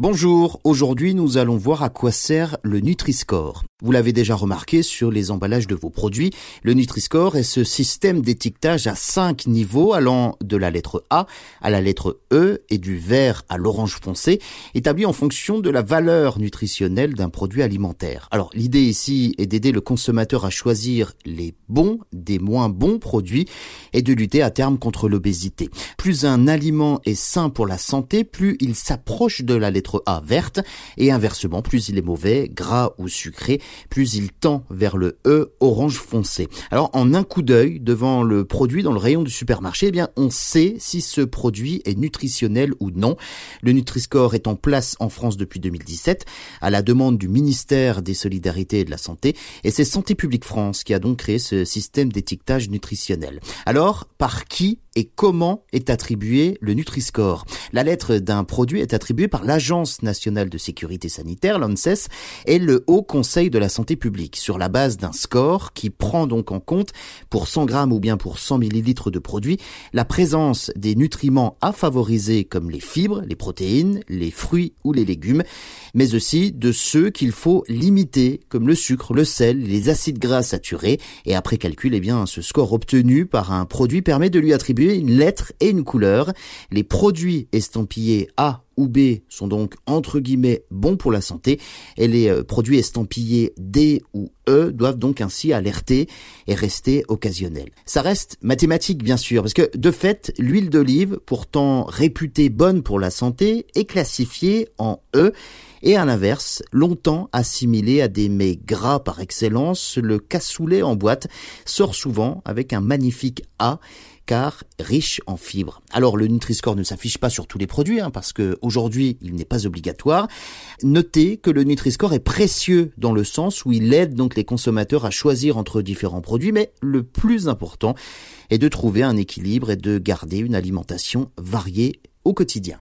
Bonjour, aujourd'hui nous allons voir à quoi sert le Nutri-Score. Vous l'avez déjà remarqué sur les emballages de vos produits, le Nutri-Score est ce système d'étiquetage à 5 niveaux allant de la lettre A à la lettre E et du vert à l'orange foncé, établi en fonction de la valeur nutritionnelle d'un produit alimentaire. Alors l'idée ici est d'aider le consommateur à choisir les bons des moins bons produits et de lutter à terme contre l'obésité. Plus un aliment est sain pour la santé, plus il s'approche de la lettre a verte, et inversement, plus il est mauvais, gras ou sucré, plus il tend vers le E orange foncé. Alors en un coup d'œil devant le produit dans le rayon du supermarché, eh bien on sait si ce produit est nutritionnel ou non. Le Nutri-Score est en place en France depuis 2017 à la demande du ministère des Solidarités et de la Santé et c'est Santé publique France qui a donc créé ce système d'étiquetage nutritionnel. Alors, par qui et comment est attribué le Nutri-Score? La lettre d'un produit est attribuée par l'agence nationale de sécurité sanitaire, l'ANSES, et le Haut Conseil de la santé publique, sur la base d'un score qui prend donc en compte, pour 100 grammes ou bien pour 100 millilitres de produit, la présence des nutriments à favoriser comme les fibres, les protéines, les fruits ou les légumes, mais aussi de ceux qu'il faut limiter, comme le sucre, le sel, les acides gras saturés, et après calcul, eh bien, ce score obtenu par un produit permet de lui attribuer une lettre et une couleur. Les produits estampillés A ou B sont donc entre guillemets bons pour la santé et les euh, produits estampillés D ou E doivent donc ainsi alerter et rester occasionnels. Ça reste mathématique bien sûr parce que de fait l'huile d'olive pourtant réputée bonne pour la santé est classifiée en E et à l'inverse, longtemps assimilée à des mets gras par excellence, le cassoulet en boîte sort souvent avec un magnifique A car riche en fibres. Alors le Nutri-Score ne s'affiche pas sur tous les produits hein, parce que aujourd'hui il n'est pas obligatoire. Notez que le Nutri-Score est précieux dans le sens où il aide donc les consommateurs à choisir entre différents produits, mais le plus important est de trouver un équilibre et de garder une alimentation variée au quotidien.